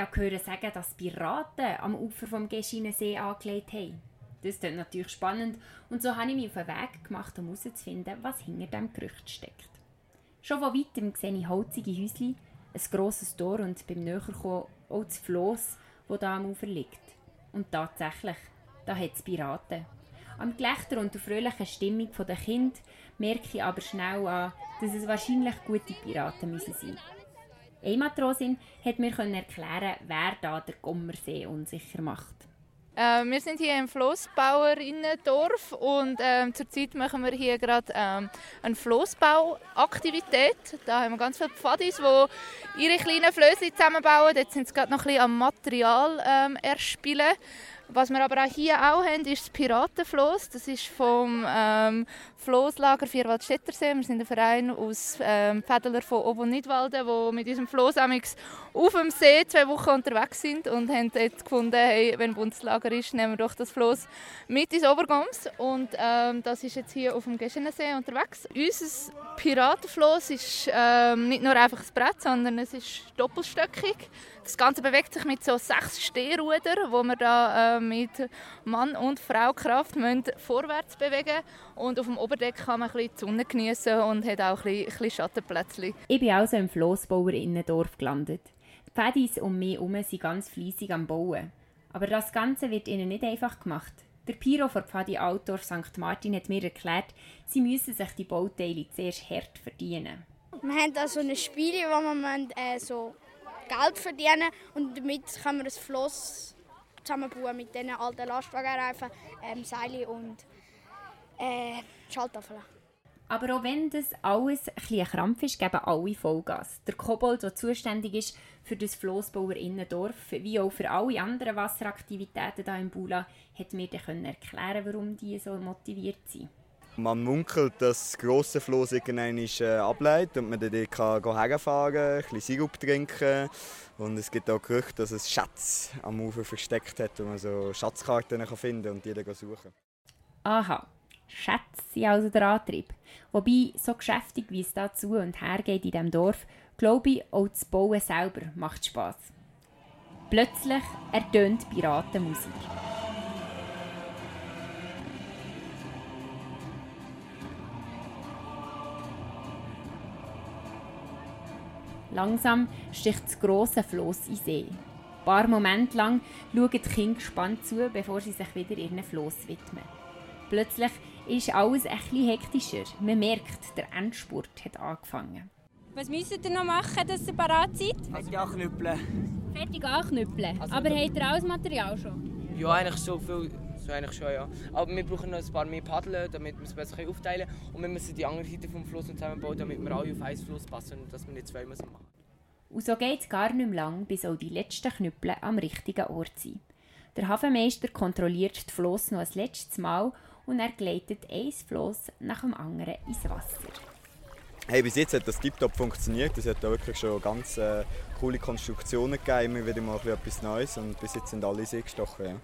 Habe gehört sagen, dass Piraten am Ufer vom Geschinensee angelegt haben. Das klingt natürlich spannend und so habe ich mich auf den Weg gemacht, um herauszufinden, was hinter diesem Gerücht steckt. Schon von weitem sehe ich holzige Häuschen, ein grosses Tor und beim Näherkommen auch das Floss, das da am Ufer liegt. Und tatsächlich, da hat es Piraten. Am Gelächter und der fröhlichen Stimmung der Kind merke ich aber schnell an, dass es wahrscheinlich gute Piraten müssen sein Eine Matrosin hat mir erklären, wer da der Gommersee unsicher macht. Äh, wir sind hier im Flossbauerinnendorf und äh, zurzeit machen wir hier gerade äh, eine Flossbauaktivität. Da haben wir ganz viele Pfadis, die ihre kleinen Flöße zusammenbauen. Jetzt sind sie gerade noch ein bisschen am Material ähm, erspielen. Was wir aber auch hier auch haben, ist das Piratenfloß. Das ist vom ähm, Floßlager Vierwaldstättersee. Wir sind ein Verein aus ähm, Fädler von und Nidwalden, die mit diesem Floß auf dem See zwei Wochen unterwegs sind und haben dort gefunden, hey, wenn Bundeslager ist, nehmen wir doch das Floß mit ins Obergoms. Und ähm, das ist jetzt hier auf dem Geschenensee unterwegs. Unser Piratenfloß ist ähm, nicht nur einfach ein Brett, sondern es ist doppelstöckig. Das Ganze bewegt sich mit so sechs Stehrudern, wo wir da äh, mit Mann und Frau Kraft müssen vorwärts bewegen und auf dem Oberdeck kann man ein bisschen die Sonne genießen und hat auch ein bisschen, ein bisschen Schattenplätzchen. Ich bin also im Flossbauerinnendorf gelandet. Die Fädis um mich herum sind ganz fleissig am Bauen. Aber das Ganze wird ihnen nicht einfach gemacht. Der Piro von Pfadi Altdorf St. Martin hat mir erklärt, sie müssen sich die Bauteile zuerst hart verdienen. Wir haben da so ein Spiel, wo man äh, so Geld verdienen und damit kann man das Floss zusammenbauen mit diesen alten Lastwagenreifen, ähm, Seile und äh, Schalttafeln. Aber auch wenn das alles ein, Krampf ist, geben alle Vollgas. Der Kobold, der zuständig ist für das Flossbauerinnendorf, wie auch für alle anderen Wasseraktivitäten hier im Bula, hat mir dann erklären warum die so motiviert sind. Man munkelt, dass das grosse Floß irgendwann äh, ableitet und man dort herfahren kann, ein bisschen Sirup trinken. Und es gibt auch Gerüchte, dass es Schätze am Ufer versteckt hat, wo man so Schatzkarten finden kann und die dann suchen Aha, Schätze sind also der Antrieb. Wobei, so geschäftig wie es da zu und her geht in diesem Dorf, glaube ich, auch das Bauen selber macht Spass. Plötzlich ertönt Piratenmusik. Langsam sticht das grosse Floss in See. Ein paar Momente lang schauen die Kinder gespannt zu, bevor sie sich wieder ihren Floss widmen. Plötzlich ist alles ein bisschen hektischer. Man merkt, der Endspurt hat angefangen. Was müsst ihr noch machen, dass ihr bereit seid? Fertig anknüppeln. Fertig anknüppeln? Also Aber habt ihr alles Material schon? Ja, eigentlich so viel. So eigentlich schon, ja. Aber wir brauchen noch ein paar mehr Paddeln, damit wir es besser aufteilen können. Und wir müssen die andere Seite vom Fluss zusammenbauen, damit wir alle auf einen Fluss passen und dass wir nicht zwei müssen machen Und so geht es gar nicht mehr lang, bis auch die letzten Knüppel am richtigen Ort sind. Der Hafenmeister kontrolliert die Floss noch ein letztes Mal und er gleitet ein Floss nach dem anderen ins Wasser. Hey, bis jetzt hat das tiptop funktioniert. Es hat da wirklich schon ganz äh, coole Konstruktionen gegeben, immer wieder mal etwas Neues und bis jetzt sind alle sehr gestochen. Ja.